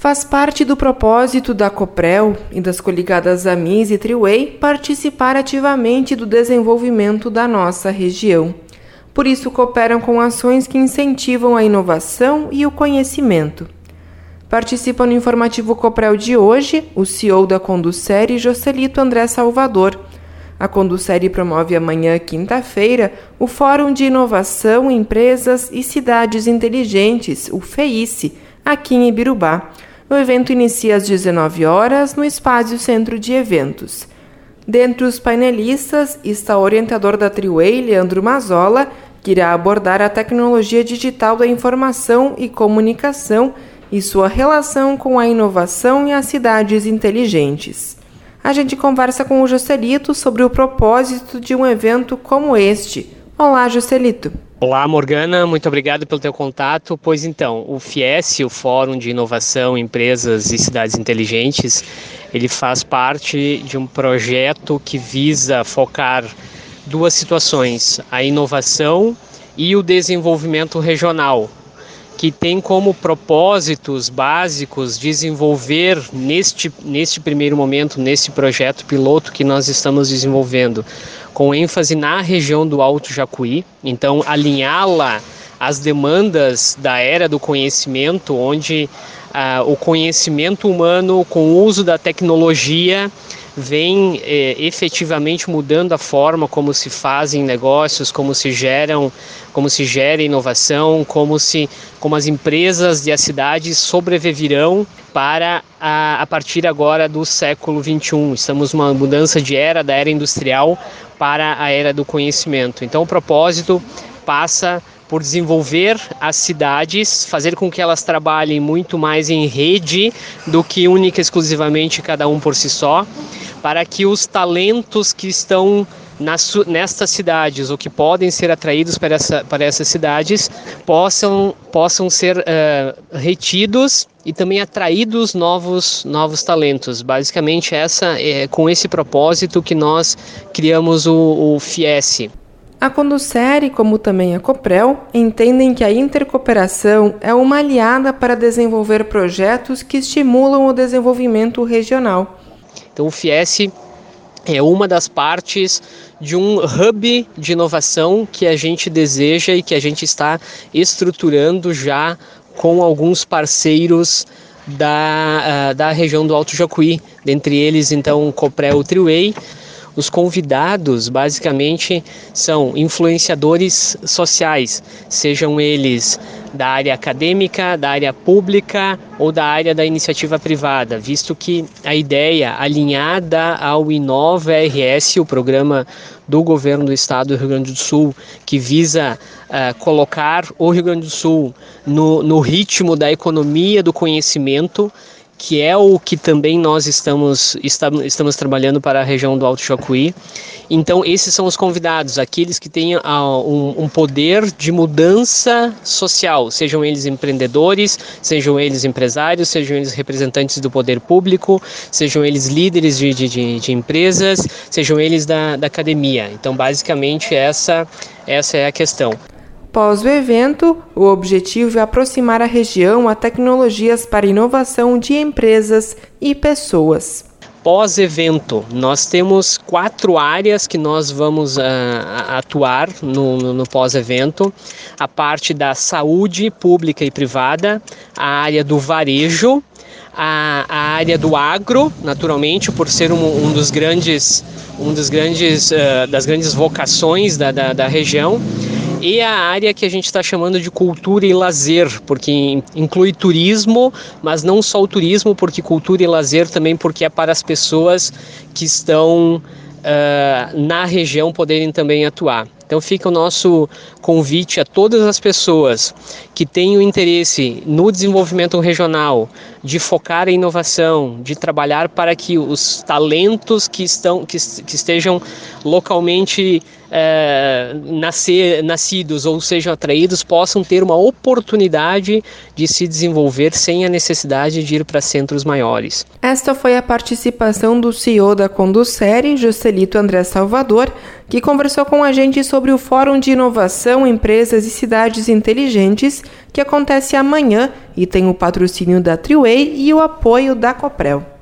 Faz parte do propósito da Coprel e das coligadas Amis e Triway participar ativamente do desenvolvimento da nossa região. Por isso, cooperam com ações que incentivam a inovação e o conhecimento. Participam no informativo Coprel de hoje o CEO da Conducere, Jocelito André Salvador. A Conducere promove amanhã, quinta-feira, o Fórum de Inovação, Empresas e Cidades Inteligentes, o FEICE, aqui em Ibirubá. O evento inicia às 19 horas no Espaço Centro de Eventos. Dentre os painelistas está o orientador da Triway, Leandro Mazola, que irá abordar a tecnologia digital da informação e comunicação e sua relação com a inovação e as cidades inteligentes. A gente conversa com o Joselito sobre o propósito de um evento como este. Olá, Joselito. Olá, Morgana, muito obrigado pelo teu contato. Pois então, o FIES, o Fórum de Inovação, Empresas e Cidades Inteligentes, ele faz parte de um projeto que visa focar duas situações: a inovação e o desenvolvimento regional, que tem como propósitos básicos desenvolver neste, neste primeiro momento, nesse projeto piloto que nós estamos desenvolvendo, com ênfase na região do Alto Jacuí, então alinhá-la às demandas da era do conhecimento, onde ah, o conhecimento humano com o uso da tecnologia vem é, efetivamente mudando a forma como se fazem negócios, como se geram, como se gera inovação, como se como as empresas e as cidades sobreviverão para a, a partir agora do século 21. Estamos numa mudança de era da era industrial para a era do conhecimento. Então o propósito passa por desenvolver as cidades, fazer com que elas trabalhem muito mais em rede do que única exclusivamente cada um por si só, para que os talentos que estão nestas cidades ou que podem ser atraídos para, essa, para essas cidades possam, possam ser uh, retidos e também atraídos novos, novos talentos. Basicamente, essa é com esse propósito que nós criamos o, o FIES. A Conducere, como também a Coprel, entendem que a intercooperação é uma aliada para desenvolver projetos que estimulam o desenvolvimento regional. Então, o FIES é uma das partes de um hub de inovação que a gente deseja e que a gente está estruturando já com alguns parceiros da, uh, da região do Alto Jacuí, dentre eles então Coprel Triway, os convidados, basicamente, são influenciadores sociais, sejam eles da área acadêmica, da área pública ou da área da iniciativa privada, visto que a ideia alinhada ao Inova RS, o programa do governo do estado do Rio Grande do Sul, que visa uh, colocar o Rio Grande do Sul no, no ritmo da economia do conhecimento que é o que também nós estamos, estamos, trabalhando para a região do Alto Jacuí. Então, esses são os convidados, aqueles que têm um, um, poder de mudança social, sejam eles empreendedores, sejam eles empresários, sejam eles representantes do poder público, sejam eles líderes de, de, de empresas, sejam eles da, da academia. Então, basicamente, essa, essa é a questão. Pós o evento, o objetivo é aproximar a região a tecnologias para inovação de empresas e pessoas. Pós-evento, nós temos quatro áreas que nós vamos uh, atuar no, no, no pós-evento: a parte da saúde pública e privada, a área do varejo, a, a área do agro, naturalmente, por ser um, um dos grandes, um dos grandes, uh, das grandes vocações da, da, da região e a área que a gente está chamando de cultura e lazer, porque inclui turismo, mas não só o turismo, porque cultura e lazer também porque é para as pessoas que estão uh, na região poderem também atuar. Então fica o nosso convite a todas as pessoas que tenham interesse no desenvolvimento regional, de focar em inovação, de trabalhar para que os talentos que estão que, que estejam localmente é, nascer, nascidos ou sejam atraídos possam ter uma oportunidade de se desenvolver sem a necessidade de ir para centros maiores. Esta foi a participação do CEO da Conducere, Juscelito André Salvador, que conversou com a gente sobre o Fórum de Inovação, Empresas e Cidades Inteligentes, que acontece amanhã e tem o patrocínio da Triway e o apoio da Coprel.